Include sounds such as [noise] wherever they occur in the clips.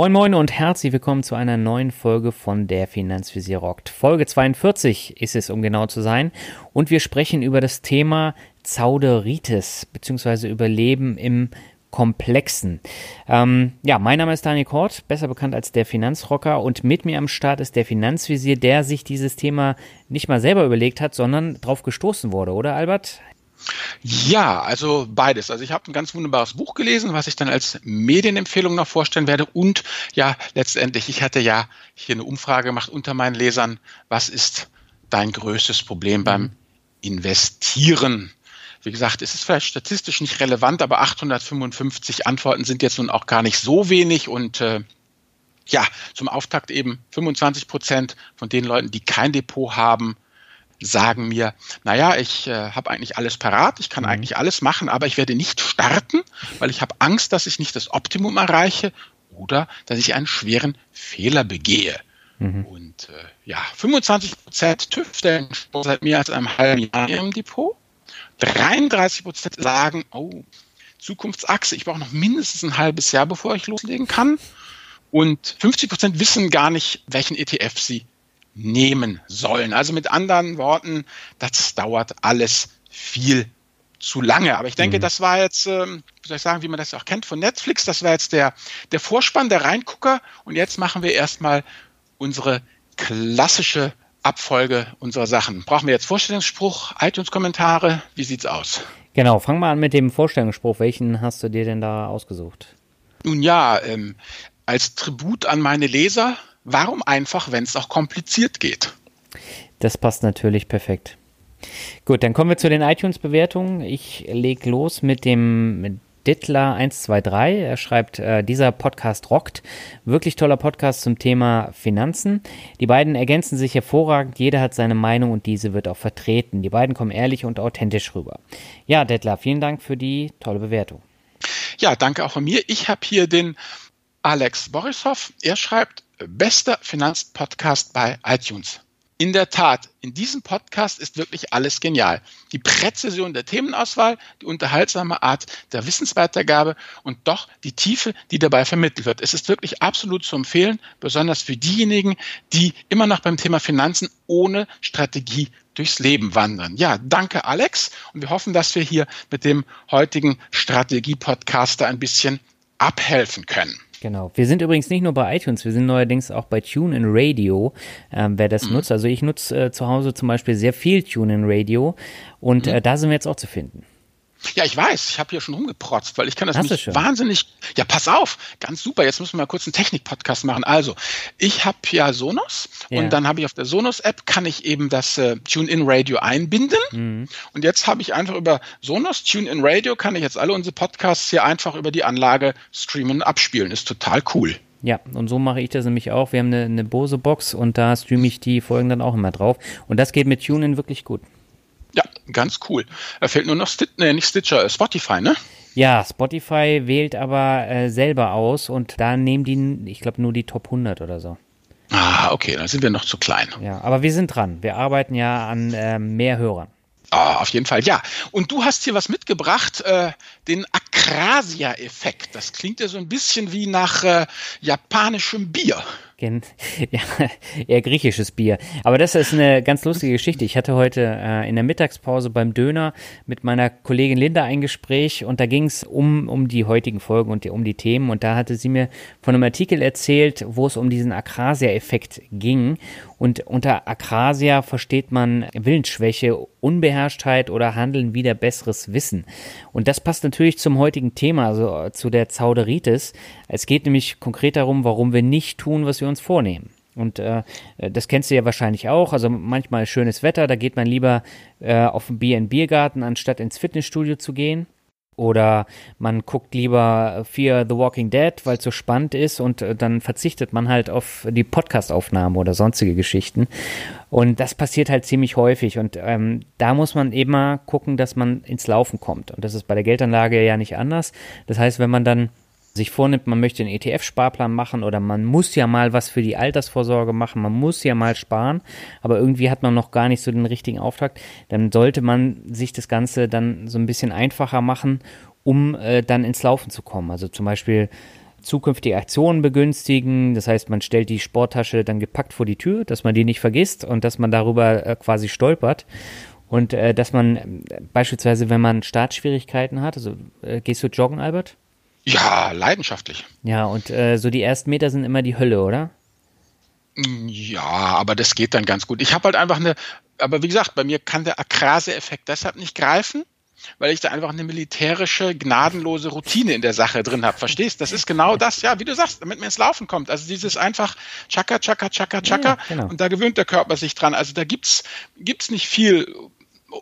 Moin Moin und herzlich willkommen zu einer neuen Folge von der Finanzvisier rockt. Folge 42 ist es, um genau zu sein. Und wir sprechen über das Thema Zauderitis, beziehungsweise über Leben im Komplexen. Ähm, ja, mein Name ist Daniel Kort, besser bekannt als der Finanzrocker und mit mir am Start ist der Finanzvisier, der sich dieses Thema nicht mal selber überlegt hat, sondern drauf gestoßen wurde, oder Albert? Ja, also beides. Also ich habe ein ganz wunderbares Buch gelesen, was ich dann als Medienempfehlung noch vorstellen werde. Und ja, letztendlich, ich hatte ja hier eine Umfrage gemacht unter meinen Lesern. Was ist dein größtes Problem beim Investieren? Wie gesagt, es ist vielleicht statistisch nicht relevant, aber 855 Antworten sind jetzt nun auch gar nicht so wenig und äh, ja, zum Auftakt eben 25 Prozent von den Leuten, die kein Depot haben, sagen mir, naja, ich äh, habe eigentlich alles parat, ich kann mhm. eigentlich alles machen, aber ich werde nicht starten, weil ich habe Angst, dass ich nicht das Optimum erreiche oder dass ich einen schweren Fehler begehe. Mhm. Und äh, ja, 25 Prozent TÜV stellen seit mehr als einem halben Jahr im Depot. 33 Prozent sagen, oh, Zukunftsachse, ich brauche noch mindestens ein halbes Jahr, bevor ich loslegen kann. Und 50 Prozent wissen gar nicht, welchen ETF sie nehmen sollen. Also mit anderen Worten, das dauert alles viel zu lange. Aber ich denke, mhm. das war jetzt, ähm, wie soll ich sagen, wie man das auch kennt von Netflix, das war jetzt der, der Vorspann, der Reingucker. Und jetzt machen wir erstmal unsere klassische Abfolge unserer Sachen. Brauchen wir jetzt Vorstellungsspruch, iTunes-Kommentare? Wie sieht's aus? Genau, fang mal an mit dem Vorstellungsspruch. Welchen hast du dir denn da ausgesucht? Nun ja, ähm, als Tribut an meine Leser Warum einfach, wenn es auch kompliziert geht? Das passt natürlich perfekt. Gut, dann kommen wir zu den iTunes-Bewertungen. Ich lege los mit dem Dittler123. Er schreibt, äh, dieser Podcast rockt. Wirklich toller Podcast zum Thema Finanzen. Die beiden ergänzen sich hervorragend. Jeder hat seine Meinung und diese wird auch vertreten. Die beiden kommen ehrlich und authentisch rüber. Ja, Dittler, vielen Dank für die tolle Bewertung. Ja, danke auch von mir. Ich habe hier den Alex Borisov. Er schreibt, bester Finanzpodcast bei iTunes. In der Tat, in diesem Podcast ist wirklich alles genial. Die Präzision der Themenauswahl, die unterhaltsame Art der Wissensweitergabe und doch die Tiefe, die dabei vermittelt wird. Es ist wirklich absolut zu empfehlen, besonders für diejenigen, die immer noch beim Thema Finanzen ohne Strategie durchs Leben wandern. Ja, danke Alex und wir hoffen, dass wir hier mit dem heutigen Strategie-Podcaster ein bisschen abhelfen können. Genau. Wir sind übrigens nicht nur bei iTunes, wir sind neuerdings auch bei TuneIn Radio, ähm, wer das mhm. nutzt. Also ich nutze äh, zu Hause zum Beispiel sehr viel TuneIn Radio und mhm. äh, da sind wir jetzt auch zu finden. Ja, ich weiß, ich habe hier schon rumgeprotzt, weil ich kann das Hast nicht wahnsinnig. Ja, pass auf, ganz super. Jetzt müssen wir mal kurz einen Technik-Podcast machen. Also, ich habe ja Sonos ja. und dann habe ich auf der Sonos-App kann ich eben das äh, TuneIn-Radio einbinden. Mhm. Und jetzt habe ich einfach über Sonos, TuneIn Radio, kann ich jetzt alle unsere Podcasts hier einfach über die Anlage streamen und abspielen. Ist total cool. Ja, und so mache ich das nämlich auch. Wir haben eine, eine Bose-Box und da streame ich die Folgen dann auch immer drauf. Und das geht mit TuneIn wirklich gut. Ja, ganz cool. Er fehlt nur noch Stitcher, nee, nicht Stitcher, äh, Spotify, ne? Ja, Spotify wählt aber äh, selber aus und da nehmen die, ich glaube, nur die Top 100 oder so. Ah, okay, dann sind wir noch zu klein. Ja, aber wir sind dran. Wir arbeiten ja an äh, mehr Hörern. Ah, auf jeden Fall, ja. Und du hast hier was mitgebracht, äh, den Akrasia-Effekt. Das klingt ja so ein bisschen wie nach äh, japanischem Bier. [laughs] Ja, eher griechisches Bier. Aber das ist eine ganz lustige Geschichte. Ich hatte heute äh, in der Mittagspause beim Döner mit meiner Kollegin Linda ein Gespräch und da ging es um, um die heutigen Folgen und die, um die Themen. Und da hatte sie mir von einem Artikel erzählt, wo es um diesen Akrasia-Effekt ging. Und unter Akrasia versteht man Willensschwäche, Unbeherrschtheit oder Handeln wider besseres Wissen. Und das passt natürlich zum heutigen Thema, also zu der Zauderitis. Es geht nämlich konkret darum, warum wir nicht tun, was wir uns vornehmen. Und äh, das kennst du ja wahrscheinlich auch. Also manchmal schönes Wetter, da geht man lieber äh, auf den Bier in Biergarten, anstatt ins Fitnessstudio zu gehen. Oder man guckt lieber Fear the Walking Dead, weil es so spannend ist und äh, dann verzichtet man halt auf die Podcastaufnahme oder sonstige Geschichten. Und das passiert halt ziemlich häufig. Und ähm, da muss man eben mal gucken, dass man ins Laufen kommt. Und das ist bei der Geldanlage ja nicht anders. Das heißt, wenn man dann sich vornimmt, man möchte einen ETF-Sparplan machen oder man muss ja mal was für die Altersvorsorge machen, man muss ja mal sparen, aber irgendwie hat man noch gar nicht so den richtigen Auftrag, dann sollte man sich das Ganze dann so ein bisschen einfacher machen, um äh, dann ins Laufen zu kommen. Also zum Beispiel zukünftige Aktionen begünstigen. Das heißt, man stellt die Sporttasche dann gepackt vor die Tür, dass man die nicht vergisst und dass man darüber äh, quasi stolpert. Und äh, dass man äh, beispielsweise, wenn man Startschwierigkeiten hat, also äh, gehst du joggen, Albert? Ja, leidenschaftlich. Ja, und äh, so die ersten Meter sind immer die Hölle, oder? Ja, aber das geht dann ganz gut. Ich habe halt einfach eine, aber wie gesagt, bei mir kann der Akrase-Effekt deshalb nicht greifen, weil ich da einfach eine militärische, gnadenlose Routine in der Sache drin habe. Verstehst? Das ist genau das, ja, wie du sagst, damit mir ins Laufen kommt. Also dieses einfach Chaka, Chaka, Chaka, Chaka. Ja, genau. Und da gewöhnt der Körper sich dran. Also da gibt's gibt's nicht viel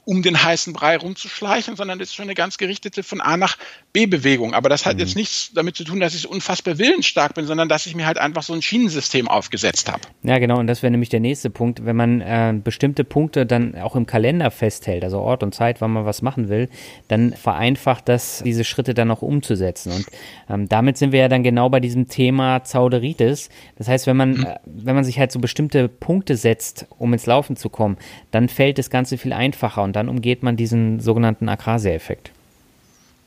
um den heißen Brei rumzuschleichen, sondern das ist schon eine ganz gerichtete von A nach B-Bewegung. Aber das hat mhm. jetzt nichts damit zu tun, dass ich unfassbar willensstark bin, sondern dass ich mir halt einfach so ein Schienensystem aufgesetzt habe. Ja, genau. Und das wäre nämlich der nächste Punkt. Wenn man äh, bestimmte Punkte dann auch im Kalender festhält, also Ort und Zeit, wann man was machen will, dann vereinfacht das, diese Schritte dann auch umzusetzen. Und ähm, damit sind wir ja dann genau bei diesem Thema Zauderitis. Das heißt, wenn man, mhm. äh, wenn man sich halt so bestimmte Punkte setzt, um ins Laufen zu kommen, dann fällt das Ganze viel einfacher einfacher und dann umgeht man diesen sogenannten Akrasia-Effekt.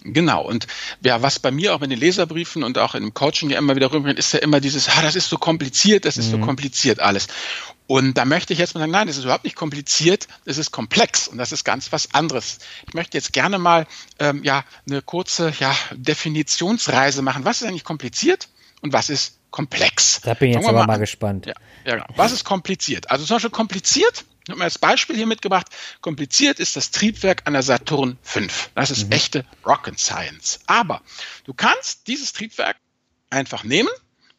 Genau. Und ja, was bei mir auch in den Leserbriefen und auch im Coaching ja immer wieder rübergeht, ist ja immer dieses, ah, das ist so kompliziert, das ist mhm. so kompliziert alles. Und da möchte ich jetzt mal sagen, nein, das ist überhaupt nicht kompliziert, das ist komplex und das ist ganz was anderes. Ich möchte jetzt gerne mal ähm, ja eine kurze ja, Definitionsreise machen. Was ist eigentlich kompliziert und was ist komplex? Da bin ich jetzt aber mal, mal gespannt. Ja, ja, genau. Was ist kompliziert? Also zum Beispiel kompliziert ich habe mir als Beispiel hier mitgebracht, kompliziert ist das Triebwerk einer Saturn V. Das ist mhm. echte Rocket Science. Aber du kannst dieses Triebwerk einfach nehmen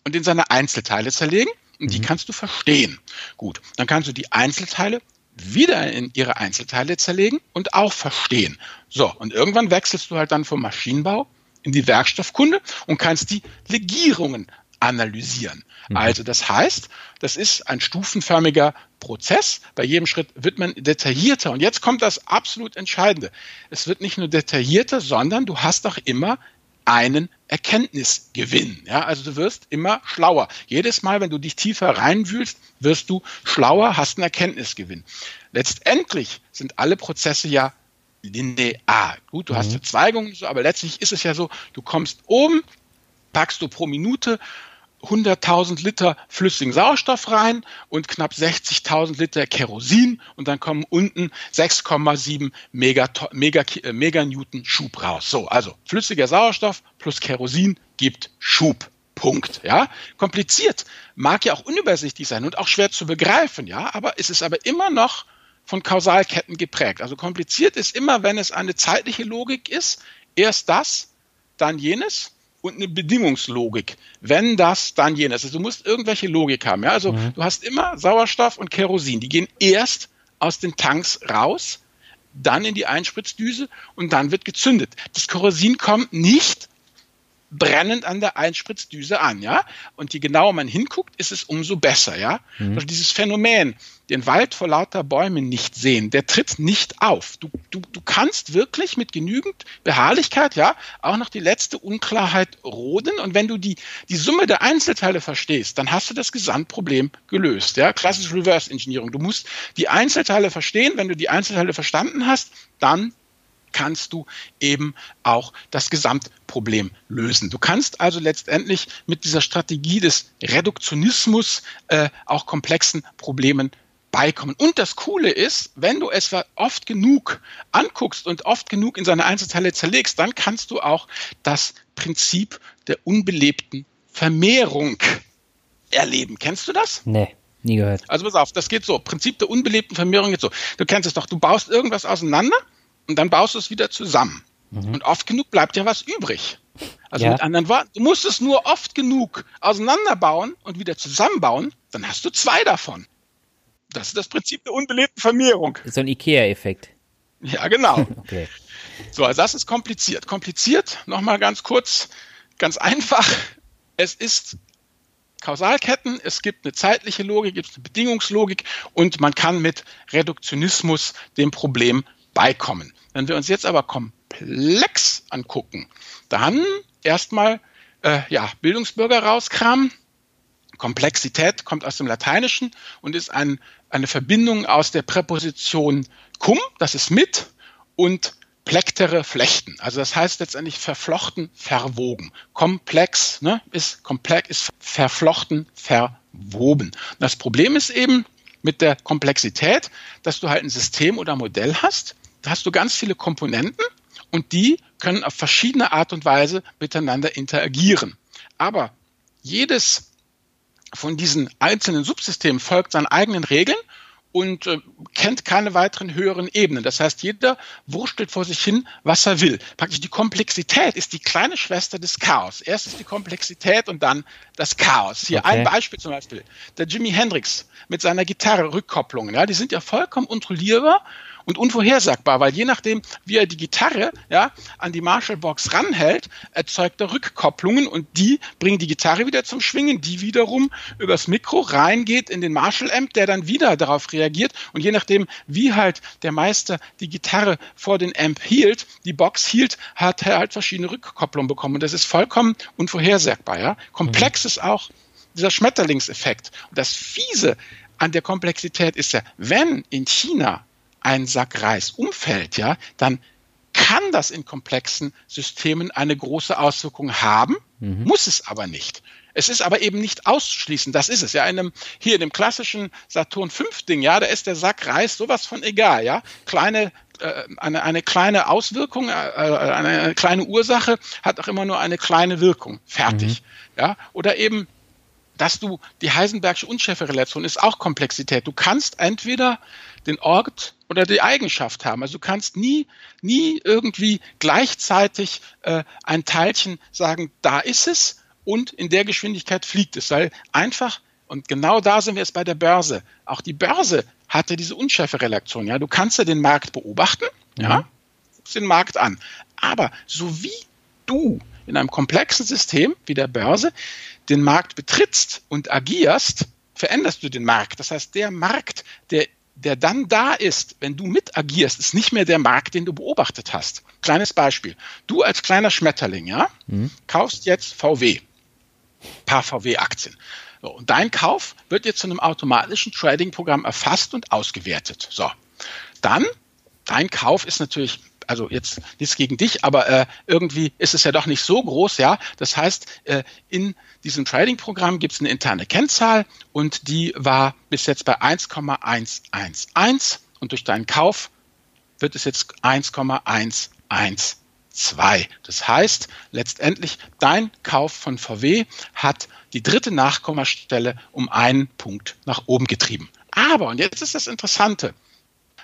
und in seine Einzelteile zerlegen und mhm. die kannst du verstehen. Gut, dann kannst du die Einzelteile wieder in ihre Einzelteile zerlegen und auch verstehen. So, und irgendwann wechselst du halt dann vom Maschinenbau in die Werkstoffkunde und kannst die Legierungen analysieren. Mhm. Also das heißt, das ist ein stufenförmiger Prozess. Bei jedem Schritt wird man detaillierter. Und jetzt kommt das absolut Entscheidende. Es wird nicht nur detaillierter, sondern du hast auch immer einen Erkenntnisgewinn. Ja, also du wirst immer schlauer. Jedes Mal, wenn du dich tiefer reinwühlst, wirst du schlauer, hast einen Erkenntnisgewinn. Letztendlich sind alle Prozesse ja linear. Gut, du mhm. hast Verzweigungen, aber letztlich ist es ja so, du kommst oben, packst du pro Minute 100.000 Liter flüssigen Sauerstoff rein und knapp 60.000 Liter Kerosin und dann kommen unten 6,7 Mega, Mega, Meganewton Schub raus. So, also flüssiger Sauerstoff plus Kerosin gibt Schub. Punkt. Ja, kompliziert, mag ja auch unübersichtlich sein und auch schwer zu begreifen. Ja, aber es ist aber immer noch von Kausalketten geprägt. Also kompliziert ist immer, wenn es eine zeitliche Logik ist. Erst das, dann jenes und eine Bedingungslogik. Wenn das, dann jenes. Also du musst irgendwelche Logik haben. Ja? Also mhm. du hast immer Sauerstoff und Kerosin. Die gehen erst aus den Tanks raus, dann in die Einspritzdüse und dann wird gezündet. Das Kerosin kommt nicht brennend an der Einspritzdüse an, ja. Und je genauer man hinguckt, ist es umso besser, ja. Mhm. Also dieses Phänomen, den Wald vor lauter Bäumen nicht sehen, der tritt nicht auf. Du, du, du kannst wirklich mit genügend Beharrlichkeit, ja, auch noch die letzte Unklarheit roden. Und wenn du die, die Summe der Einzelteile verstehst, dann hast du das Gesamtproblem gelöst, ja. Klassische Reverse-Engineering. Du musst die Einzelteile verstehen. Wenn du die Einzelteile verstanden hast, dann kannst du eben auch das Gesamtproblem lösen. Du kannst also letztendlich mit dieser Strategie des Reduktionismus äh, auch komplexen Problemen beikommen. Und das Coole ist, wenn du es oft genug anguckst und oft genug in seine Einzelteile zerlegst, dann kannst du auch das Prinzip der unbelebten Vermehrung erleben. Kennst du das? Nee. Nie gehört. Also pass auf, das geht so. Prinzip der unbelebten Vermehrung geht so. Du kennst es doch. Du baust irgendwas auseinander und dann baust du es wieder zusammen. Mhm. Und oft genug bleibt ja was übrig. Also ja. mit anderen Worten, du musst es nur oft genug auseinanderbauen und wieder zusammenbauen, dann hast du zwei davon. Das ist das Prinzip der unbelebten Vermehrung. So ein IKEA-Effekt. Ja, genau. [laughs] okay. So, also das ist kompliziert. Kompliziert, nochmal ganz kurz, ganz einfach. Es ist Kausalketten, es gibt eine zeitliche Logik, es gibt eine Bedingungslogik und man kann mit Reduktionismus dem Problem beikommen. Wenn wir uns jetzt aber komplex angucken, dann erstmal äh, ja, Bildungsbürger rauskramen. Komplexität kommt aus dem Lateinischen und ist ein, eine Verbindung aus der Präposition cum, das ist mit, und komplektere Flechten. Also das heißt letztendlich verflochten, verwoben. Komplex ne, ist komplex, ist verflochten, verwoben. Das Problem ist eben mit der Komplexität, dass du halt ein System oder Modell hast. Da hast du ganz viele Komponenten und die können auf verschiedene Art und Weise miteinander interagieren. Aber jedes von diesen einzelnen Subsystemen folgt seinen eigenen Regeln und äh, kennt keine weiteren höheren Ebenen. Das heißt, jeder wurstelt vor sich hin, was er will. Praktisch die Komplexität ist die kleine Schwester des Chaos. Erst ist die Komplexität und dann das Chaos. Hier okay. ein Beispiel zum Beispiel. Der Jimi Hendrix mit seiner Gitarre Rückkopplungen, ja, die sind ja vollkommen kontrollierbar und unvorhersagbar, weil je nachdem, wie er die Gitarre ja, an die Marshall-Box ranhält, erzeugt er Rückkopplungen und die bringen die Gitarre wieder zum Schwingen, die wiederum übers Mikro reingeht in den Marshall-Amp, der dann wieder darauf reagiert und je nachdem, wie halt der Meister die Gitarre vor den Amp hielt, die Box hielt, hat er halt verschiedene Rückkopplungen bekommen und das ist vollkommen unvorhersagbar. Ja? Komplex ist auch dieser Schmetterlingseffekt. Und das Fiese an der Komplexität ist ja, wenn in China ein Sack Reis umfällt, ja, dann kann das in komplexen Systemen eine große Auswirkung haben, mhm. muss es aber nicht. Es ist aber eben nicht auszuschließen, das ist es. Ja, in einem, hier in dem klassischen Saturn 5 Ding, ja, da ist der Sack Reis sowas von egal, ja. Kleine, äh, eine, eine kleine Auswirkung, äh, eine kleine Ursache hat auch immer nur eine kleine Wirkung. Fertig. Mhm. Ja, oder eben dass du die Heisenbergsche Unschärferelation ist auch Komplexität. Du kannst entweder den Ort oder die Eigenschaft haben. Also du kannst nie, nie irgendwie gleichzeitig äh, ein Teilchen sagen, da ist es und in der Geschwindigkeit fliegt es, weil einfach und genau da sind wir jetzt bei der Börse. Auch die Börse hatte diese Unschärferelation. Ja, du kannst ja den Markt beobachten, ja, ja guckst den Markt an. Aber so wie du in einem komplexen System wie der Börse den Markt betrittst und agierst, veränderst du den Markt. Das heißt, der Markt, der der dann da ist, wenn du mit agierst, ist nicht mehr der Markt, den du beobachtet hast. Kleines Beispiel. Du als kleiner Schmetterling, ja, mhm. kaufst jetzt VW, paar VW-Aktien. So, und dein Kauf wird jetzt zu einem automatischen Trading-Programm erfasst und ausgewertet. So, dann, dein Kauf ist natürlich also jetzt nichts gegen dich, aber äh, irgendwie ist es ja doch nicht so groß, ja. Das heißt, äh, in diesem Trading-Programm gibt es eine interne Kennzahl und die war bis jetzt bei 1,111 und durch deinen Kauf wird es jetzt 1,112. Das heißt, letztendlich dein Kauf von VW hat die dritte Nachkommastelle um einen Punkt nach oben getrieben. Aber, und jetzt ist das Interessante,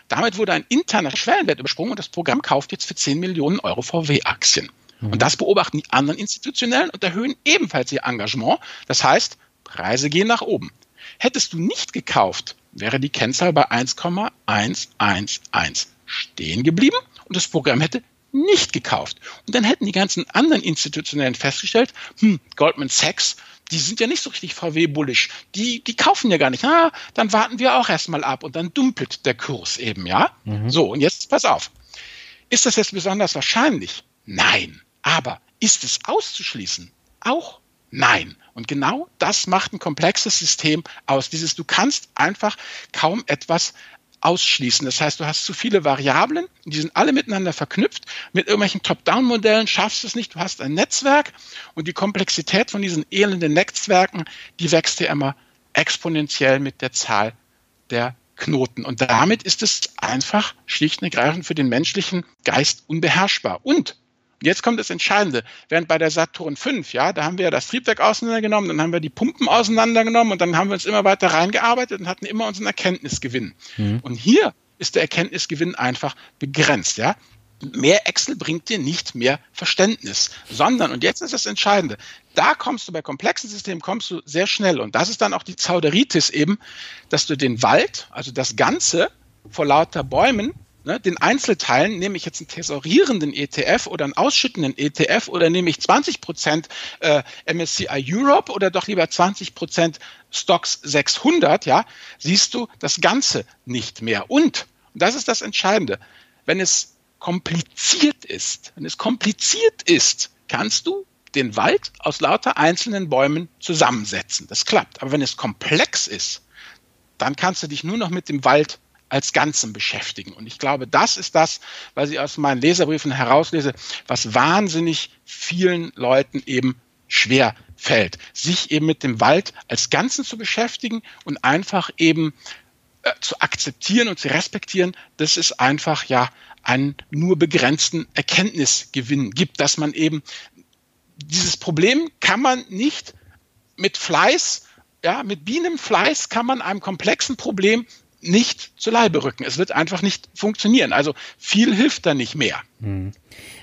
damit wurde ein interner Schwellenwert übersprungen und das Programm kauft jetzt für 10 Millionen Euro VW-Aktien. Mhm. Und das beobachten die anderen Institutionellen und erhöhen ebenfalls ihr Engagement. Das heißt, Preise gehen nach oben. Hättest du nicht gekauft, wäre die Kennzahl bei 1,111 stehen geblieben und das Programm hätte nicht gekauft. Und dann hätten die ganzen anderen Institutionellen festgestellt, hm, Goldman Sachs die sind ja nicht so richtig VW-bullisch. Die, die kaufen ja gar nicht. Ah, dann warten wir auch erstmal ab und dann dumpelt der Kurs eben, ja? Mhm. So, und jetzt pass auf. Ist das jetzt besonders wahrscheinlich? Nein. Aber ist es auszuschließen? Auch nein. Und genau das macht ein komplexes System aus. Dieses, du kannst einfach kaum etwas ausschließen. Das heißt, du hast zu viele Variablen, die sind alle miteinander verknüpft. Mit irgendwelchen Top-Down-Modellen schaffst du es nicht. Du hast ein Netzwerk und die Komplexität von diesen elenden Netzwerken, die wächst ja immer exponentiell mit der Zahl der Knoten. Und damit ist es einfach schlicht und ergreifend für den menschlichen Geist unbeherrschbar. Und Jetzt kommt das Entscheidende. Während bei der Saturn 5, ja, da haben wir das Triebwerk auseinandergenommen, dann haben wir die Pumpen auseinandergenommen und dann haben wir uns immer weiter reingearbeitet und hatten immer unseren Erkenntnisgewinn. Mhm. Und hier ist der Erkenntnisgewinn einfach begrenzt, ja. Mehr Excel bringt dir nicht mehr Verständnis, sondern, und jetzt ist das Entscheidende, da kommst du bei komplexen Systemen, kommst du sehr schnell. Und das ist dann auch die Zauderitis eben, dass du den Wald, also das Ganze vor lauter Bäumen ne, den Einzelteilen, nehme ich jetzt einen tesorierenden ETF oder einen ausschüttenden ETF oder nehme ich 20 Prozent äh, MSCI Europe oder doch lieber 20 Prozent Stocks 600, ja, siehst du das Ganze nicht mehr. Und, und das ist das Entscheidende, wenn es kompliziert ist, wenn es kompliziert ist, kannst du den Wald aus lauter einzelnen Bäumen zusammensetzen. Das klappt. Aber wenn es komplex ist, dann kannst du dich nur noch mit dem Wald als Ganzen beschäftigen. Und ich glaube, das ist das, was ich aus meinen Leserbriefen herauslese, was wahnsinnig vielen Leuten eben schwer fällt, sich eben mit dem Wald als Ganzen zu beschäftigen und einfach eben äh, zu akzeptieren und zu respektieren, dass es einfach ja einen nur begrenzten Erkenntnisgewinn gibt, dass man eben dieses Problem kann man nicht mit Fleiß, ja, mit Bienenfleiß kann man einem komplexen Problem nicht zu Leibe rücken. Es wird einfach nicht funktionieren. Also viel hilft da nicht mehr. Hm.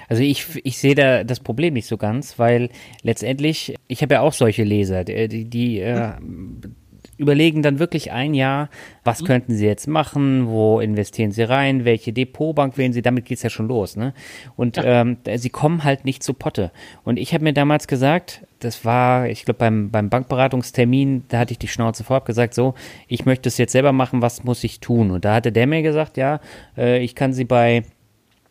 Also ich, ich sehe da das Problem nicht so ganz, weil letztendlich, ich habe ja auch solche Leser, die, die äh, überlegen dann wirklich ein Jahr, was mhm. könnten sie jetzt machen, wo investieren sie rein, welche Depotbank wählen sie, damit geht es ja schon los. Ne? Und ja. ähm, sie kommen halt nicht zu Potte. Und ich habe mir damals gesagt, das war, ich glaube, beim, beim Bankberatungstermin, da hatte ich die Schnauze vorab gesagt, so, ich möchte es jetzt selber machen, was muss ich tun? Und da hatte der mir gesagt, ja, äh, ich kann sie bei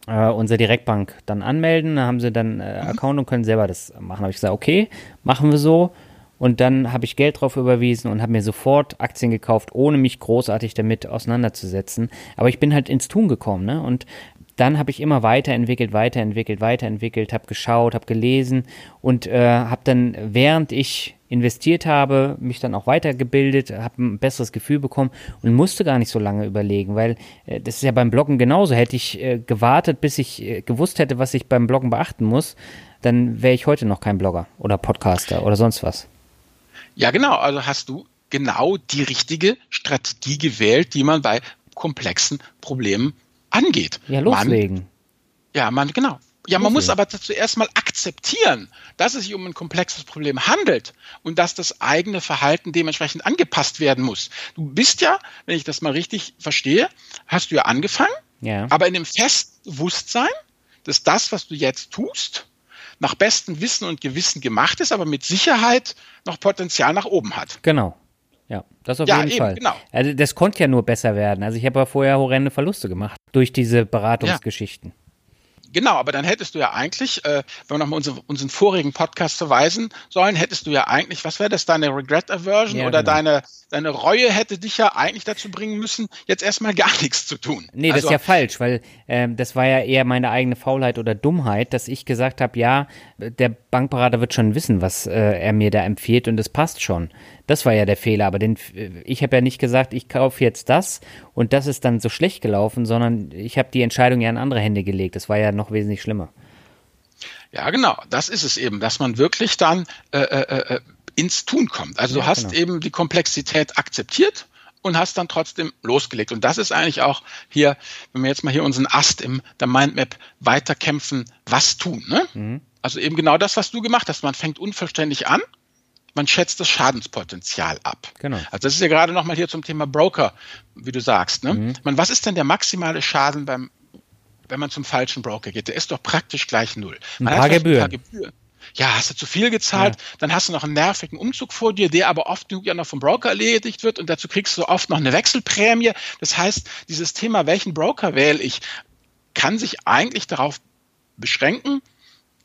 äh, unserer Direktbank dann anmelden, da haben sie dann äh, mhm. Account und können selber das machen. Da habe ich gesagt, okay, machen wir so. Und dann habe ich Geld drauf überwiesen und habe mir sofort Aktien gekauft, ohne mich großartig damit auseinanderzusetzen. Aber ich bin halt ins Tun gekommen, ne? Und dann habe ich immer weiterentwickelt, weiterentwickelt, weiterentwickelt, habe geschaut, habe gelesen und äh, habe dann, während ich investiert habe, mich dann auch weitergebildet, habe ein besseres Gefühl bekommen und musste gar nicht so lange überlegen, weil äh, das ist ja beim Bloggen genauso. Hätte ich äh, gewartet, bis ich äh, gewusst hätte, was ich beim Bloggen beachten muss, dann wäre ich heute noch kein Blogger oder Podcaster oder sonst was. Ja, genau. Also hast du genau die richtige Strategie gewählt, die man bei komplexen Problemen angeht. Ja, loslegen. Man, ja, man, genau. Ja, man muss aber zuerst mal akzeptieren, dass es sich um ein komplexes Problem handelt und dass das eigene Verhalten dementsprechend angepasst werden muss. Du bist ja, wenn ich das mal richtig verstehe, hast du ja angefangen, ja. aber in dem festen Bewusstsein, dass das, was du jetzt tust, nach bestem Wissen und Gewissen gemacht ist, aber mit Sicherheit noch Potenzial nach oben hat. Genau. Ja, das auf ja, jeden eben, Fall. Genau. Also das konnte ja nur besser werden. Also ich habe ja vorher horrende Verluste gemacht durch diese Beratungsgeschichten. Ja. Genau, aber dann hättest du ja eigentlich, äh, wenn wir nochmal unsere, unseren vorigen Podcast verweisen sollen, hättest du ja eigentlich, was wäre das, deine Regret Aversion ja, oder genau. deine, deine Reue hätte dich ja eigentlich dazu bringen müssen, jetzt erstmal gar [laughs] nichts zu tun. Nee, also, das ist ja falsch, weil ähm, das war ja eher meine eigene Faulheit oder Dummheit, dass ich gesagt habe, ja, der Bankberater wird schon wissen, was äh, er mir da empfiehlt und es passt schon. Das war ja der Fehler, aber den, ich habe ja nicht gesagt, ich kaufe jetzt das und das ist dann so schlecht gelaufen, sondern ich habe die Entscheidung ja in andere Hände gelegt. Das war ja noch wesentlich schlimmer. Ja, genau, das ist es eben, dass man wirklich dann äh, äh, äh ins Tun kommt. Also ja, du hast genau. eben die Komplexität akzeptiert und hast dann trotzdem losgelegt. Und das ist eigentlich auch hier, wenn wir jetzt mal hier unseren Ast im der Mindmap weiterkämpfen, was tun. Ne? Mhm. Also eben genau das, was du gemacht hast. Man fängt unvollständig an man schätzt das Schadenspotenzial ab. Genau. Also das ist ja gerade nochmal hier zum Thema Broker, wie du sagst. Ne? Mhm. Man, was ist denn der maximale Schaden beim, wenn man zum falschen Broker geht? Der ist doch praktisch gleich null. Man ein paar Gebühren. Ein paar Gebühren. Ja, hast du zu viel gezahlt, ja. dann hast du noch einen nervigen Umzug vor dir, der aber oft genug ja noch vom Broker erledigt wird und dazu kriegst du oft noch eine Wechselprämie. Das heißt, dieses Thema, welchen Broker wähle ich, kann sich eigentlich darauf beschränken,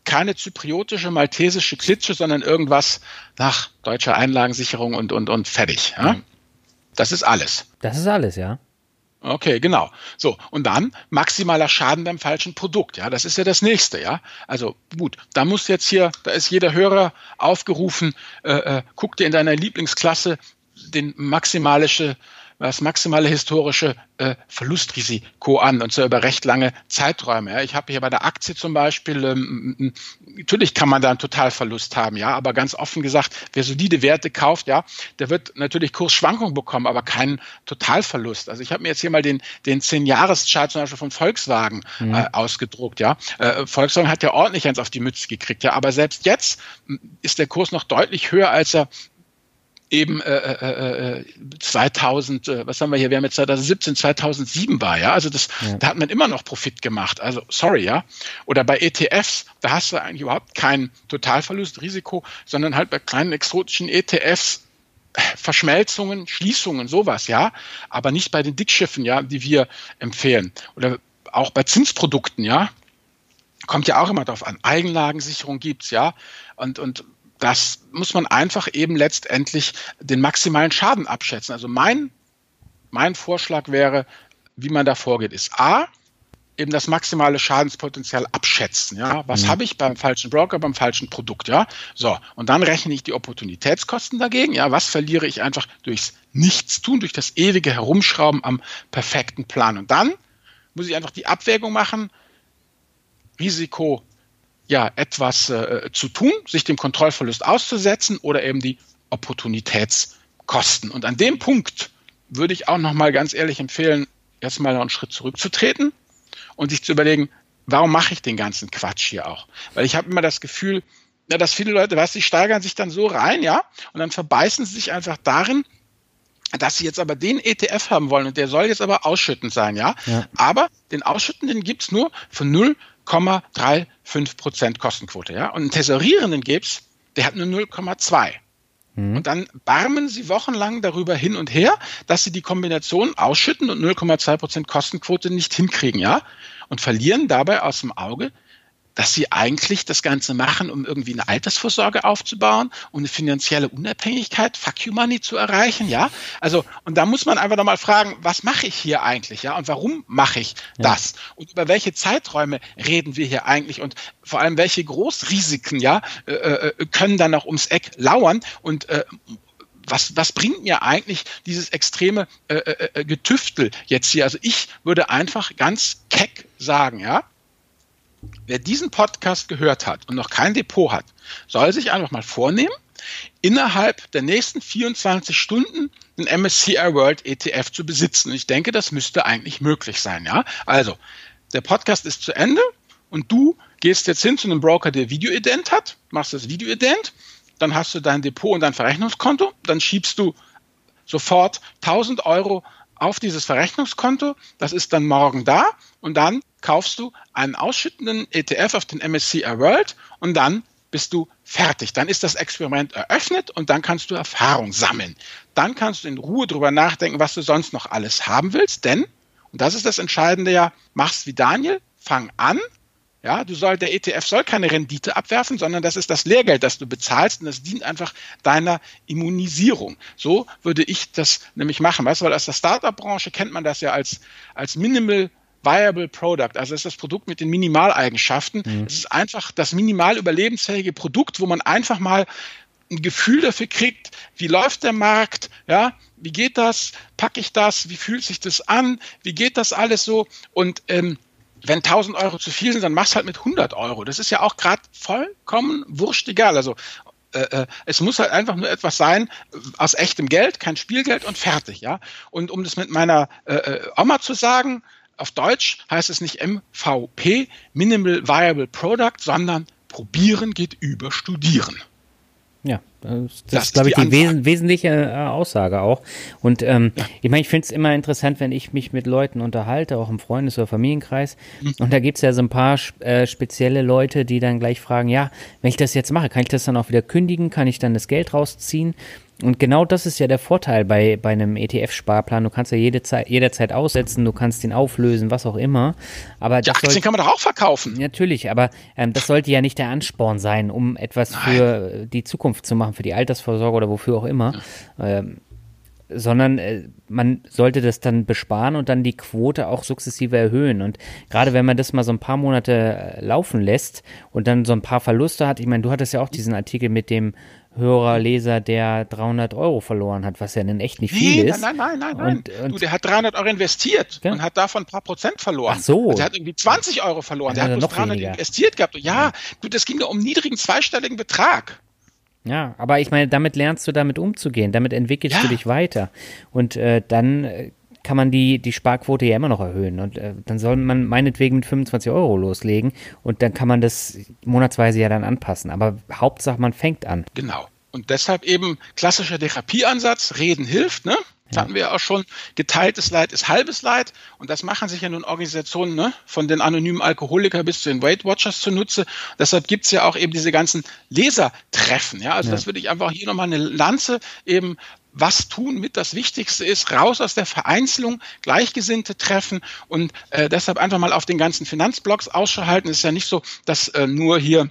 keine zypriotische, maltesische Klitsche, sondern irgendwas nach deutscher Einlagensicherung und, und, und fertig. Ja? Das ist alles. Das ist alles, ja. Okay, genau. So, und dann maximaler Schaden beim falschen Produkt. Ja, das ist ja das nächste, ja. Also gut, da muss jetzt hier, da ist jeder Hörer aufgerufen, äh, äh, guck dir in deiner Lieblingsklasse den maximalische das maximale historische äh, Verlustrisiko an und zwar über recht lange Zeiträume. Ja. Ich habe hier bei der Aktie zum Beispiel, ähm, natürlich kann man da einen Totalverlust haben, ja, aber ganz offen gesagt, wer solide Werte kauft, ja, der wird natürlich Kursschwankungen bekommen, aber keinen Totalverlust. Also ich habe mir jetzt hier mal den, den 10-Jahres-Chart zum Beispiel von Volkswagen mhm. äh, ausgedruckt, ja. Äh, Volkswagen hat ja ordentlich eins auf die Mütze gekriegt, ja, aber selbst jetzt ist der Kurs noch deutlich höher, als er eben äh, äh, 2000, äh, äh, was haben wir hier, wir haben jetzt 2017, 2007 war, ja, also das, ja. da hat man immer noch Profit gemacht, also sorry, ja, oder bei ETFs, da hast du eigentlich überhaupt kein Totalverlustrisiko, sondern halt bei kleinen exotischen ETFs äh, Verschmelzungen, Schließungen, sowas, ja, aber nicht bei den Dickschiffen, ja, die wir empfehlen. Oder auch bei Zinsprodukten, ja, kommt ja auch immer darauf an. Eigenlagensicherung gibt's, ja, und, und das muss man einfach eben letztendlich den maximalen Schaden abschätzen. Also mein, mein Vorschlag wäre, wie man da vorgeht, ist A, eben das maximale Schadenspotenzial abschätzen. Ja, was mhm. habe ich beim falschen Broker, beim falschen Produkt? Ja, so und dann rechne ich die Opportunitätskosten dagegen. Ja, was verliere ich einfach durchs Nichtstun, durch das ewige Herumschrauben am perfekten Plan? Und dann muss ich einfach die Abwägung machen, Risiko ja etwas äh, zu tun, sich dem Kontrollverlust auszusetzen oder eben die Opportunitätskosten. Und an dem Punkt würde ich auch noch mal ganz ehrlich empfehlen, erstmal noch einen Schritt zurückzutreten und sich zu überlegen, warum mache ich den ganzen Quatsch hier auch? Weil ich habe immer das Gefühl, ja, dass viele Leute, weißt du, die steigern sich dann so rein, ja, und dann verbeißen sie sich einfach darin, dass sie jetzt aber den ETF haben wollen und der soll jetzt aber ausschüttend sein, ja. ja. Aber den ausschüttenden gibt's nur für 0,35 Prozent Kostenquote, ja. Und einen tesorierenden gibt's, der hat nur 0,2. Mhm. Und dann barmen sie wochenlang darüber hin und her, dass sie die Kombination ausschütten und 0,2 Prozent Kostenquote nicht hinkriegen, ja? Und verlieren dabei aus dem Auge, dass sie eigentlich das Ganze machen, um irgendwie eine Altersvorsorge aufzubauen und eine finanzielle Unabhängigkeit, Fuck You Money zu erreichen, ja? Also, und da muss man einfach nochmal fragen, was mache ich hier eigentlich, ja? Und warum mache ich das? Ja. Und über welche Zeiträume reden wir hier eigentlich? Und vor allem, welche Großrisiken, ja, äh, äh können dann noch ums Eck lauern? Und äh, was, was bringt mir eigentlich dieses extreme äh, äh, äh Getüftel jetzt hier? Also ich würde einfach ganz keck sagen, ja, Wer diesen Podcast gehört hat und noch kein Depot hat, soll sich einfach mal vornehmen, innerhalb der nächsten 24 Stunden einen MSCI World ETF zu besitzen. ich denke, das müsste eigentlich möglich sein. Ja, also der Podcast ist zu Ende und du gehst jetzt hin zu einem Broker, der Videoident hat, machst das Videoident, dann hast du dein Depot und dein Verrechnungskonto, dann schiebst du sofort 1000 Euro auf dieses Verrechnungskonto. Das ist dann morgen da und dann kaufst du einen ausschüttenden ETF auf den MSCI World und dann bist du fertig. Dann ist das Experiment eröffnet und dann kannst du Erfahrung sammeln. Dann kannst du in Ruhe drüber nachdenken, was du sonst noch alles haben willst, denn, und das ist das Entscheidende ja, machst wie Daniel, fang an, ja, du soll, der ETF soll keine Rendite abwerfen, sondern das ist das Lehrgeld, das du bezahlst und das dient einfach deiner Immunisierung. So würde ich das nämlich machen. Weißt du, weil aus der Startup-Branche kennt man das ja als, als Minimal Viable Product, also das ist das Produkt mit den Minimaleigenschaften. Mhm. Es ist einfach das minimal überlebensfähige Produkt, wo man einfach mal ein Gefühl dafür kriegt, wie läuft der Markt, ja, wie geht das, packe ich das, wie fühlt sich das an, wie geht das alles so und ähm, wenn 1000 Euro zu viel sind, dann machst halt mit 100 Euro. Das ist ja auch gerade vollkommen wurscht egal. Also äh, äh, es muss halt einfach nur etwas sein äh, aus echtem Geld, kein Spielgeld und fertig, ja. Und um das mit meiner äh, äh Oma zu sagen, auf Deutsch heißt es nicht MVP, Minimal Viable Product, sondern probieren geht über studieren. Ja, das, das ist, glaube ich, die, wes wesentliche äh, Aussage auch. Und ähm, ja. ich meine, ich finde es immer interessant, wenn ich mich mit Leuten unterhalte, auch im Freundes- oder Familienkreis. Mhm. Und da gibt es ja so ein paar äh, spezielle Leute, die dann gleich fragen, ja, wenn ich das jetzt mache, kann ich das dann auch wieder kündigen? Kann ich dann das Geld rausziehen? Und genau das ist ja der Vorteil bei, bei einem ETF-Sparplan. Du kannst ja jede Zeit, jederzeit aussetzen, du kannst ihn auflösen, was auch immer. Aber ja, Aktien soll, kann man doch auch verkaufen. Natürlich, aber ähm, das sollte ja nicht der Ansporn sein, um etwas Nein. für die Zukunft zu machen, für die Altersvorsorge oder wofür auch immer. Ja. Ähm, sondern äh, man sollte das dann besparen und dann die Quote auch sukzessive erhöhen. Und gerade wenn man das mal so ein paar Monate äh, laufen lässt und dann so ein paar Verluste hat, ich meine, du hattest ja auch diesen Artikel mit dem Hörer, Leser, der 300 Euro verloren hat, was ja dann echt nicht viel nee, ist. Nein, nein, nein, nein. Und, und du, der hat 300 Euro investiert ja. und hat davon ein paar Prozent verloren. Ach so. Also der hat irgendwie 20 Euro verloren. Der hat bloß 300 weniger. investiert gehabt. Ja, du, das ging nur um einen niedrigen zweistelligen Betrag. Ja, aber ich meine, damit lernst du damit umzugehen, damit entwickelst ja. du dich weiter. Und äh, dann äh, kann man die, die Sparquote ja immer noch erhöhen. Und äh, dann soll man meinetwegen mit 25 Euro loslegen und dann kann man das monatsweise ja dann anpassen. Aber Hauptsache, man fängt an. Genau. Und deshalb eben klassischer Therapieansatz, Reden hilft, ne? Das ja. hatten wir ja auch schon. Geteiltes Leid ist halbes Leid. Und das machen sich ja nun Organisationen, ne? von den anonymen Alkoholikern bis zu den Weight Watchers zunutze. Deshalb gibt's ja auch eben diese ganzen Lesertreffen. Ja? Also ja. das würde ich einfach hier nochmal eine Lanze eben was tun mit das Wichtigste ist, raus aus der Vereinzelung, Gleichgesinnte treffen und äh, deshalb einfach mal auf den ganzen Finanzblogs Ausschau halten. Es ist ja nicht so, dass äh, nur hier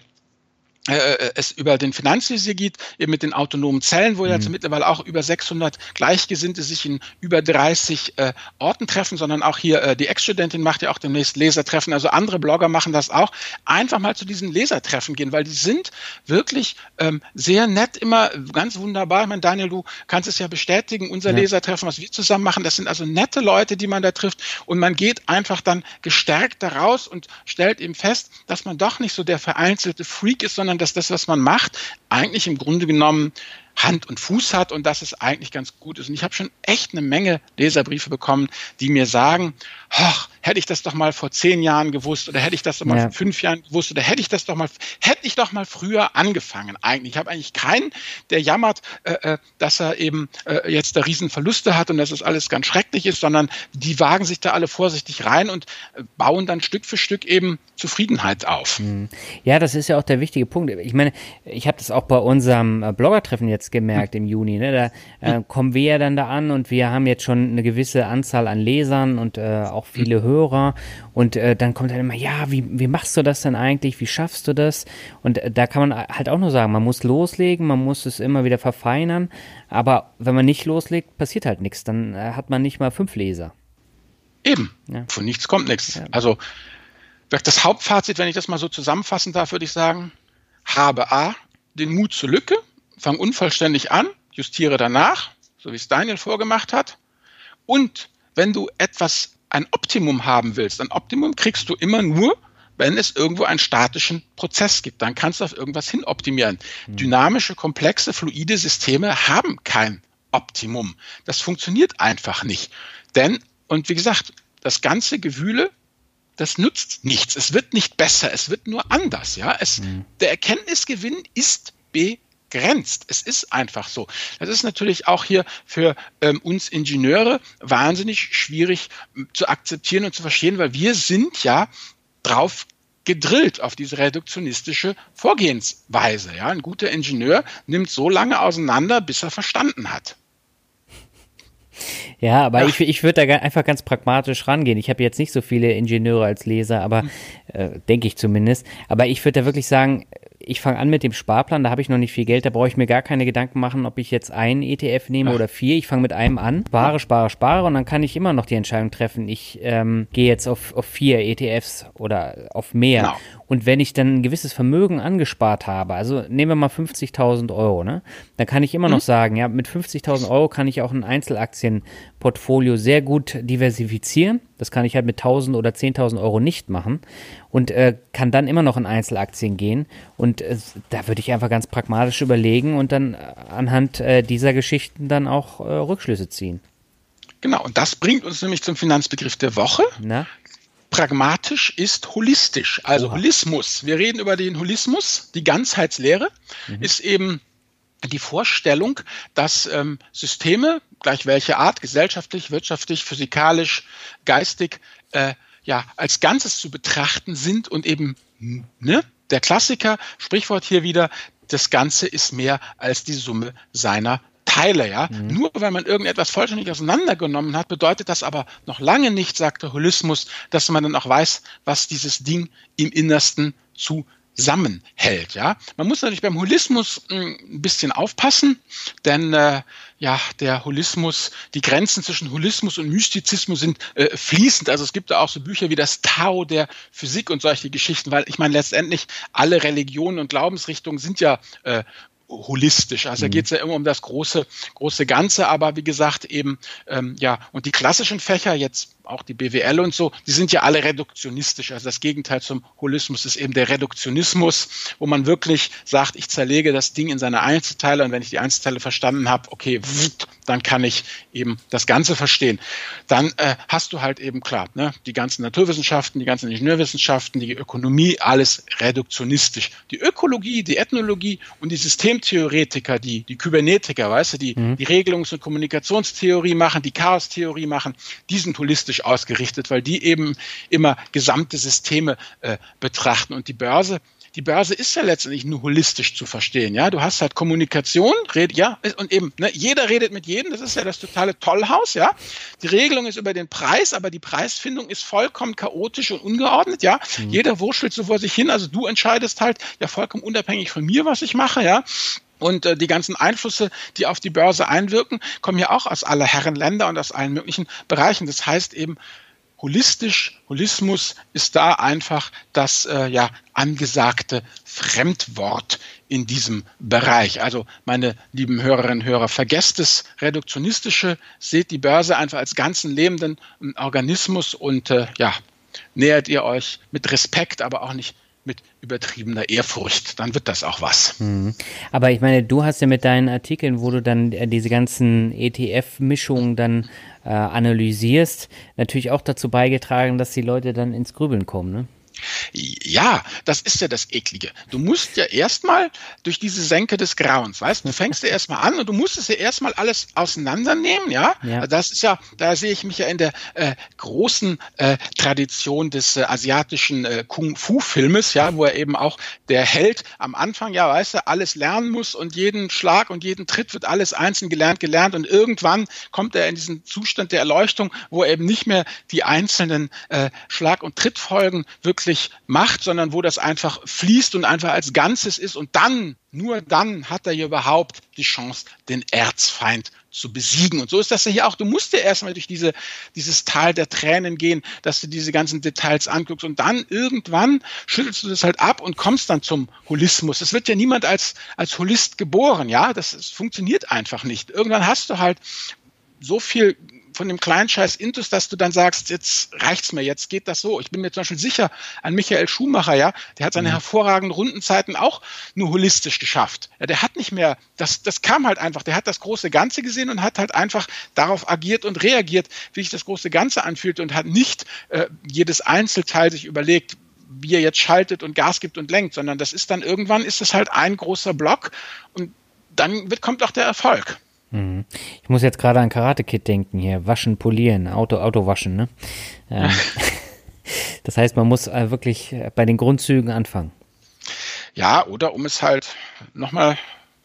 es über den Finanzvisier geht, eben mit den autonomen Zellen, wo mhm. jetzt mittlerweile auch über 600 Gleichgesinnte sich in über 30 äh, Orten treffen, sondern auch hier äh, die Ex-Studentin macht ja auch demnächst Lesertreffen, also andere Blogger machen das auch. Einfach mal zu diesen Lesertreffen gehen, weil die sind wirklich ähm, sehr nett, immer ganz wunderbar. Ich meine, Daniel, du kannst es ja bestätigen, unser ja. Lesertreffen, was wir zusammen machen, das sind also nette Leute, die man da trifft und man geht einfach dann gestärkt daraus und stellt eben fest, dass man doch nicht so der vereinzelte Freak ist, sondern dass das, was man macht, eigentlich im Grunde genommen Hand und Fuß hat und dass es eigentlich ganz gut ist. Und ich habe schon echt eine Menge Leserbriefe bekommen, die mir sagen, ach, hätte ich das doch mal vor zehn Jahren gewusst oder hätte ich das doch mal ja. vor fünf Jahren gewusst oder hätte ich das doch mal, hätte ich doch mal früher angefangen eigentlich. Ich habe eigentlich keinen, der jammert, äh, äh, dass er eben äh, jetzt da Riesenverluste hat und dass es alles ganz schrecklich ist, sondern die wagen sich da alle vorsichtig rein und äh, bauen dann Stück für Stück eben Zufriedenheit auf. Hm. Ja, das ist ja auch der wichtige Punkt. Ich meine, ich habe das auch bei unserem äh, Bloggertreffen jetzt gemerkt im Juni. Ne? Da äh, kommen wir ja dann da an und wir haben jetzt schon eine gewisse Anzahl an Lesern und auch viele Hörer und äh, dann kommt dann immer, ja, wie, wie machst du das denn eigentlich? Wie schaffst du das? Und äh, da kann man halt auch nur sagen, man muss loslegen, man muss es immer wieder verfeinern, aber wenn man nicht loslegt, passiert halt nichts. Dann äh, hat man nicht mal fünf Leser. Eben. Ja. Von nichts kommt nichts. Ja. Also das Hauptfazit, wenn ich das mal so zusammenfassen darf, würde ich sagen, habe A, den Mut zur Lücke, fang unvollständig an, justiere danach, so wie es Daniel vorgemacht hat. Und wenn du etwas ein Optimum haben willst, ein Optimum kriegst du immer nur, wenn es irgendwo einen statischen Prozess gibt. Dann kannst du auf irgendwas hin optimieren. Mhm. Dynamische, komplexe, fluide Systeme haben kein Optimum. Das funktioniert einfach nicht. Denn, und wie gesagt, das ganze Gewühle, das nützt nichts. Es wird nicht besser, es wird nur anders. Ja? Es, mhm. Der Erkenntnisgewinn ist B grenzt. Es ist einfach so. Das ist natürlich auch hier für ähm, uns Ingenieure wahnsinnig schwierig zu akzeptieren und zu verstehen, weil wir sind ja drauf gedrillt auf diese reduktionistische Vorgehensweise. Ja, ein guter Ingenieur nimmt so lange auseinander, bis er verstanden hat. Ja, aber Ach. ich, ich würde da einfach ganz pragmatisch rangehen. Ich habe jetzt nicht so viele Ingenieure als Leser, aber hm. äh, denke ich zumindest. Aber ich würde da wirklich sagen, ich fange an mit dem Sparplan, da habe ich noch nicht viel Geld, da brauche ich mir gar keine Gedanken machen, ob ich jetzt einen ETF nehme Ach. oder vier. Ich fange mit einem an, spare, spare, spare und dann kann ich immer noch die Entscheidung treffen, ich ähm, gehe jetzt auf, auf vier ETFs oder auf mehr. Genau. Und wenn ich dann ein gewisses Vermögen angespart habe, also nehmen wir mal 50.000 Euro, ne, dann kann ich immer mhm. noch sagen, ja, mit 50.000 Euro kann ich auch ein Einzelaktienportfolio sehr gut diversifizieren. Das kann ich halt mit 1.000 oder 10.000 Euro nicht machen und äh, kann dann immer noch in Einzelaktien gehen. Und äh, da würde ich einfach ganz pragmatisch überlegen und dann äh, anhand äh, dieser Geschichten dann auch äh, Rückschlüsse ziehen. Genau, und das bringt uns nämlich zum Finanzbegriff der Woche. Na? pragmatisch ist holistisch. Also Oha. Holismus. Wir reden über den Holismus. Die Ganzheitslehre mhm. ist eben die Vorstellung, dass ähm, Systeme, gleich welche Art, gesellschaftlich, wirtschaftlich, physikalisch, geistig, äh, ja, als Ganzes zu betrachten sind und eben, ne, der Klassiker, Sprichwort hier wieder, das Ganze ist mehr als die Summe seiner Teile, ja. Mhm. Nur weil man irgendetwas vollständig auseinandergenommen hat, bedeutet das aber noch lange nicht, sagt der Holismus, dass man dann auch weiß, was dieses Ding im Innersten zu zusammenhält. Ja, man muss natürlich beim Holismus hm, ein bisschen aufpassen, denn äh, ja, der Holismus, die Grenzen zwischen Holismus und Mystizismus sind äh, fließend. Also es gibt da auch so Bücher wie das Tao der Physik und solche Geschichten, weil ich meine letztendlich alle Religionen und Glaubensrichtungen sind ja äh, holistisch. Also mhm. da geht es ja immer um das große, große Ganze, aber wie gesagt, eben, ähm, ja, und die klassischen Fächer, jetzt auch die BWL und so, die sind ja alle reduktionistisch. Also das Gegenteil zum Holismus ist eben der Reduktionismus, wo man wirklich sagt, ich zerlege das Ding in seine Einzelteile und wenn ich die Einzelteile verstanden habe, okay, dann kann ich eben das Ganze verstehen. Dann äh, hast du halt eben klar, ne, die ganzen Naturwissenschaften, die ganzen Ingenieurwissenschaften, die Ökonomie, alles reduktionistisch. Die Ökologie, die Ethnologie und die Systemtheoretiker, die, die Kybernetiker, weißt du, die, mhm. die Regelungs- und Kommunikationstheorie machen, die Chaostheorie machen, die sind holistisch ausgerichtet, weil die eben immer gesamte Systeme äh, betrachten. Und die Börse, die Börse ist ja letztendlich nur holistisch zu verstehen. Ja, du hast halt Kommunikation, red, ja, und eben, ne, jeder redet mit jedem. Das ist ja das totale Tollhaus. Ja, die Regelung ist über den Preis, aber die Preisfindung ist vollkommen chaotisch und ungeordnet. Ja, mhm. jeder wurschtelt so vor sich hin. Also du entscheidest halt ja vollkommen unabhängig von mir, was ich mache. Ja, und äh, die ganzen Einflüsse, die auf die Börse einwirken, kommen ja auch aus aller Herren Länder und aus allen möglichen Bereichen. Das heißt eben, holistisch, Holismus ist da einfach das äh, ja angesagte Fremdwort in diesem Bereich. Also meine lieben Hörerinnen und Hörer, vergesst das Reduktionistische, seht die Börse einfach als ganzen lebenden Organismus und äh, ja, nähert ihr euch mit Respekt, aber auch nicht mit übertriebener Ehrfurcht, dann wird das auch was. Mhm. Aber ich meine, du hast ja mit deinen Artikeln, wo du dann äh, diese ganzen ETF-Mischungen dann äh, analysierst, natürlich auch dazu beigetragen, dass die Leute dann ins Grübeln kommen, ne? Ja, das ist ja das Eklige. Du musst ja erstmal durch diese Senke des Grauens, weißt du, fängst ja erstmal an und du musst es ja erstmal alles auseinandernehmen, ja? ja? Das ist ja, da sehe ich mich ja in der äh, großen äh, Tradition des äh, asiatischen äh, Kung-Fu-Filmes, ja, wo er eben auch der Held am Anfang, ja, weißt du, alles lernen muss und jeden Schlag und jeden Tritt wird alles einzeln gelernt, gelernt und irgendwann kommt er in diesen Zustand der Erleuchtung, wo er eben nicht mehr die einzelnen äh, Schlag- und Trittfolgen wirklich macht, sondern wo das einfach fließt und einfach als Ganzes ist. Und dann, nur dann hat er hier überhaupt die Chance, den Erzfeind zu besiegen. Und so ist das ja hier auch. Du musst ja erstmal durch diese, dieses Tal der Tränen gehen, dass du diese ganzen Details anguckst und dann irgendwann schüttelst du das halt ab und kommst dann zum Holismus. Es wird ja niemand als, als Holist geboren, ja. Das, das funktioniert einfach nicht. Irgendwann hast du halt so viel von dem kleinen Scheiß Intus, dass du dann sagst, jetzt reicht's mir, jetzt geht das so. Ich bin mir zum Beispiel sicher an Michael Schumacher, ja, der hat seine mhm. hervorragenden Rundenzeiten auch nur holistisch geschafft. Ja, der hat nicht mehr, das, das kam halt einfach, der hat das große Ganze gesehen und hat halt einfach darauf agiert und reagiert, wie sich das große Ganze anfühlt und hat nicht äh, jedes Einzelteil sich überlegt, wie er jetzt schaltet und Gas gibt und lenkt, sondern das ist dann irgendwann ist es halt ein großer Block und dann wird, kommt auch der Erfolg. Mhm. Ich muss jetzt gerade an Karate Kid denken hier. Waschen, polieren, Auto, Auto waschen, ne? Ähm, [laughs] das heißt, man muss äh, wirklich äh, bei den Grundzügen anfangen. Ja, oder um es halt nochmal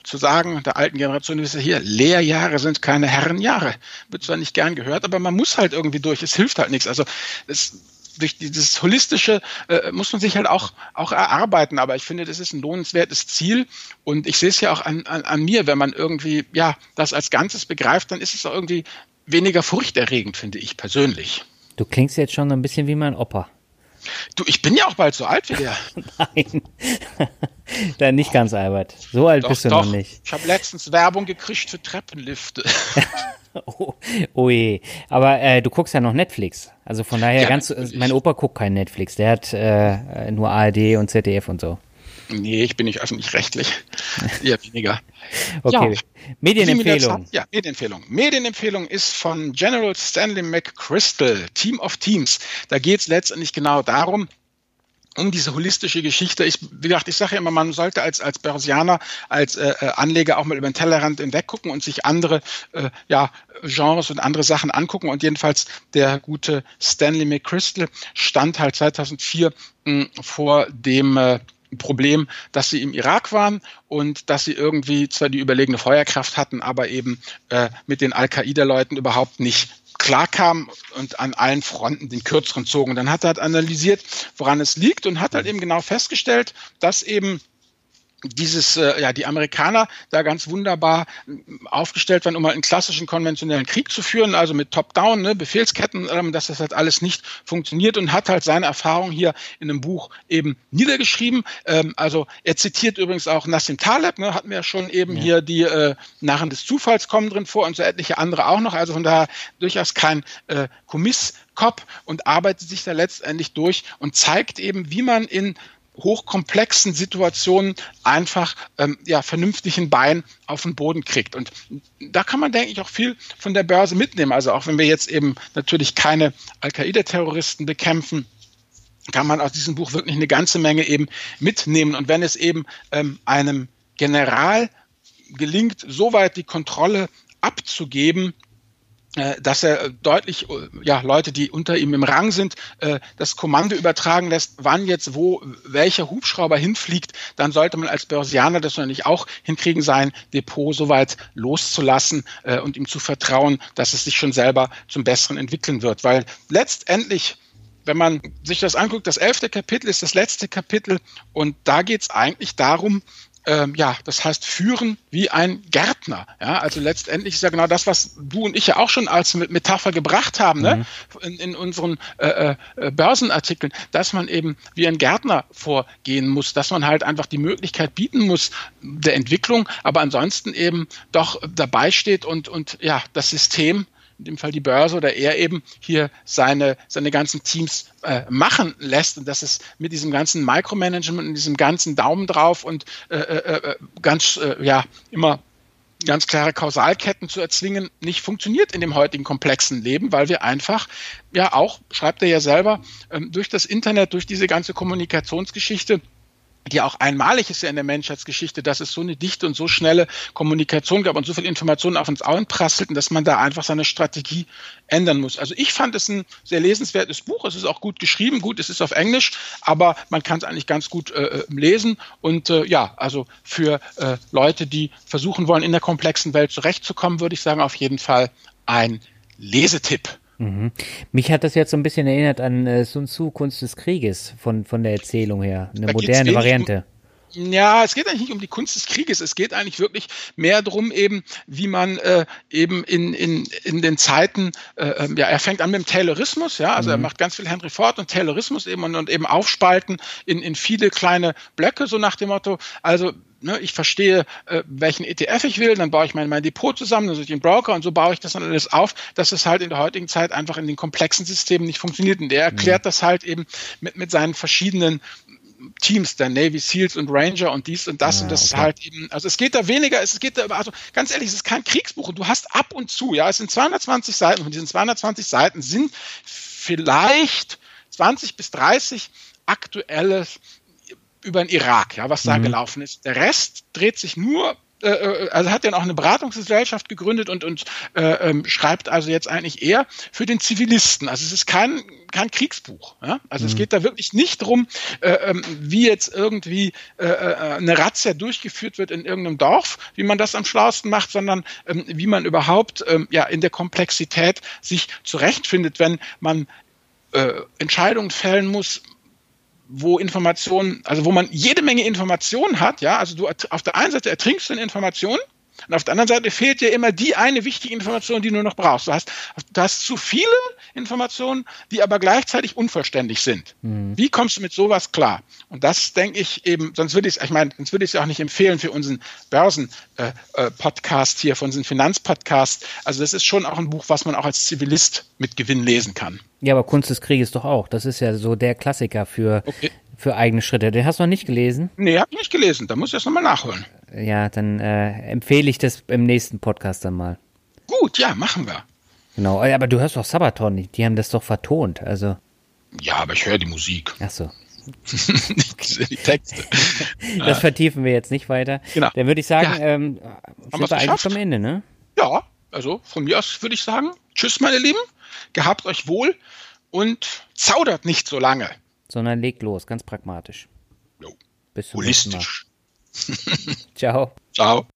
zu sagen, der alten Generation ist ja hier, Lehrjahre sind keine Herrenjahre. Wird zwar nicht gern gehört, aber man muss halt irgendwie durch. Es hilft halt nichts. Also es durch dieses holistische äh, muss man sich halt auch, auch erarbeiten. Aber ich finde, das ist ein lohnenswertes Ziel. Und ich sehe es ja auch an, an, an mir, wenn man irgendwie ja das als Ganzes begreift, dann ist es auch irgendwie weniger furchterregend, finde ich persönlich. Du klingst jetzt schon ein bisschen wie mein Opa. Du, ich bin ja auch bald so alt wie der. [laughs] Nein. [laughs] Dann nicht ganz, Albert. So alt doch, bist du doch. noch nicht. Ich habe letztens Werbung gekriegt für Treppenlifte. [laughs] oh, oh je. Aber äh, du guckst ja noch Netflix. Also von daher ja, ganz. Mein Opa guckt kein Netflix. Der hat äh, nur ARD und ZDF und so. Nee, ich bin nicht öffentlich-rechtlich. [laughs] Eher weniger. Okay. Ja. Medienempfehlung. Ja, Medienempfehlung. Medienempfehlung ist von General Stanley McChrystal, Team of Teams. Da geht es letztendlich genau darum, um diese holistische Geschichte. Ich, wie gesagt, ich sage ja immer, man sollte als, als Börsianer, als äh, äh, Anleger auch mal über den Tellerrand hinweg gucken und sich andere äh, ja, Genres und andere Sachen angucken. Und jedenfalls der gute Stanley McChrystal stand halt 2004 mh, vor dem äh, Problem, dass sie im Irak waren und dass sie irgendwie zwar die überlegene Feuerkraft hatten, aber eben äh, mit den Al-Qaida-Leuten überhaupt nicht klarkam und an allen Fronten den kürzeren zogen. Dann hat er halt analysiert, woran es liegt und hat halt eben genau festgestellt, dass eben dieses, äh, ja, die Amerikaner da ganz wunderbar aufgestellt waren, um halt einen klassischen konventionellen Krieg zu führen, also mit Top-Down, ne, Befehlsketten, ähm, dass das halt alles nicht funktioniert und hat halt seine Erfahrung hier in einem Buch eben niedergeschrieben. Ähm, also er zitiert übrigens auch Nassim Taleb, ne, hatten wir ja schon eben ja. hier die äh, Narren des Zufalls kommen drin vor und so etliche andere auch noch. Also von daher durchaus kein äh, Kommisskopf und arbeitet sich da letztendlich durch und zeigt eben, wie man in hochkomplexen Situationen einfach ähm, ja, vernünftigen Bein auf den Boden kriegt. Und da kann man, denke ich, auch viel von der Börse mitnehmen. Also auch wenn wir jetzt eben natürlich keine Al-Qaida-Terroristen bekämpfen, kann man aus diesem Buch wirklich eine ganze Menge eben mitnehmen. Und wenn es eben ähm, einem General gelingt, soweit die Kontrolle abzugeben, dass er deutlich, äh, ja, Leute, die unter ihm im Rang sind, äh, das Kommando übertragen lässt, wann jetzt wo welcher Hubschrauber hinfliegt, dann sollte man als Börsianer das natürlich auch hinkriegen, sein Depot soweit loszulassen und ihm zu vertrauen, dass es sich schon selber zum Besseren entwickeln wird. Weil letztendlich wenn man sich das anguckt, das elfte Kapitel ist das letzte Kapitel und da geht es eigentlich darum, ähm, ja, das heißt führen wie ein Gärtner. Ja, also letztendlich ist ja genau das, was du und ich ja auch schon als Metapher gebracht haben, ne? mhm. ne? in, in unseren äh, äh, Börsenartikeln, dass man eben wie ein Gärtner vorgehen muss, dass man halt einfach die Möglichkeit bieten muss der Entwicklung, aber ansonsten eben doch dabei steht und, und ja, das System in dem Fall die Börse oder er eben hier seine, seine ganzen Teams äh, machen lässt. Und dass es mit diesem ganzen Micromanagement und diesem ganzen Daumen drauf und äh, äh, äh ganz, äh, ja, immer ganz klare Kausalketten zu erzwingen, nicht funktioniert in dem heutigen komplexen Leben, weil wir einfach ja auch, schreibt er ja selber, ähm, durch das Internet, durch diese ganze Kommunikationsgeschichte die auch einmalig ist ja in der Menschheitsgeschichte, dass es so eine dichte und so schnelle Kommunikation gab und so viel Informationen auf uns einprasselten, dass man da einfach seine Strategie ändern muss. Also ich fand es ein sehr lesenswertes Buch. Es ist auch gut geschrieben, gut, es ist auf Englisch, aber man kann es eigentlich ganz gut äh, äh, lesen. Und äh, ja, also für äh, Leute, die versuchen wollen, in der komplexen Welt zurechtzukommen, würde ich sagen, auf jeden Fall ein Lesetipp. Mhm. Mich hat das jetzt so ein bisschen erinnert an äh, Sun Tzu, Kunst des Krieges, von, von der Erzählung her. Eine da moderne Variante. Um, ja, es geht eigentlich nicht um die Kunst des Krieges. Es geht eigentlich wirklich mehr darum, eben, wie man äh, eben in, in, in den Zeiten, äh, ähm, ja, er fängt an mit dem Taylorismus, ja, also mhm. er macht ganz viel Henry Ford und Taylorismus eben und, und eben aufspalten in, in viele kleine Blöcke, so nach dem Motto, also ne, ich verstehe, äh, welchen ETF ich will, dann baue ich mein, mein Depot zusammen, dann suche ich den Broker und so baue ich das dann alles auf, dass es halt in der heutigen Zeit einfach in den komplexen Systemen nicht funktioniert. Und der erklärt mhm. das halt eben mit, mit seinen verschiedenen Teams, der Navy SEALs und Ranger und dies und das ja, und das okay. ist halt eben, also es geht da weniger, es geht da, also ganz ehrlich, es ist kein Kriegsbuch und du hast ab und zu, ja, es sind 220 Seiten, von diesen 220 Seiten sind vielleicht 20 bis 30 aktuelle über den Irak, ja, was da mhm. gelaufen ist. Der Rest dreht sich nur äh, äh, also hat dann auch eine Beratungsgesellschaft gegründet und, und äh, ähm, schreibt also jetzt eigentlich eher für den Zivilisten. Also es ist kein, kein Kriegsbuch. Ja? Also mhm. es geht da wirklich nicht darum, äh, ähm, wie jetzt irgendwie äh, äh, eine Razzia durchgeführt wird in irgendeinem Dorf, wie man das am schlausten macht, sondern ähm, wie man überhaupt ähm, ja in der Komplexität sich zurechtfindet, wenn man äh, Entscheidungen fällen muss, wo Informationen, also wo man jede Menge Informationen hat, ja, also du auf der einen Seite ertrinkst du in Informationen und auf der anderen Seite fehlt dir immer die eine wichtige Information, die du noch brauchst. Du hast, du hast zu viele Informationen, die aber gleichzeitig unvollständig sind. Mhm. Wie kommst du mit sowas klar? Und das denke ich eben, sonst würde ich es, ich meine, sonst würde ich es ja auch nicht empfehlen für unseren Börsen-Podcast äh, äh, hier, für unseren Finanzpodcast. Also das ist schon auch ein Buch, was man auch als Zivilist mit Gewinn lesen kann. Ja, aber Kunst des Krieges doch auch. Das ist ja so der Klassiker für, okay. für eigene Schritte. Den hast du noch nicht gelesen? Nee, hab ich nicht gelesen. Da muss ich erst nochmal nachholen. Ja, dann äh, empfehle ich das im nächsten Podcast dann mal. Gut, ja, machen wir. Genau, aber du hörst doch Sabaton, die haben das doch vertont, also. Ja, aber ich höre die Musik. Ach so. [laughs] die Texte. [laughs] Das vertiefen wir jetzt nicht weiter. Genau. Dann würde ich sagen, ja. ähm, sind wir eigentlich am Ende, ne? Ja, also von mir aus würde ich sagen, tschüss meine Lieben, gehabt euch wohl und zaudert nicht so lange. Sondern legt los, ganz pragmatisch. Jo. Bis zum Holistisch. Ciao. Ciao.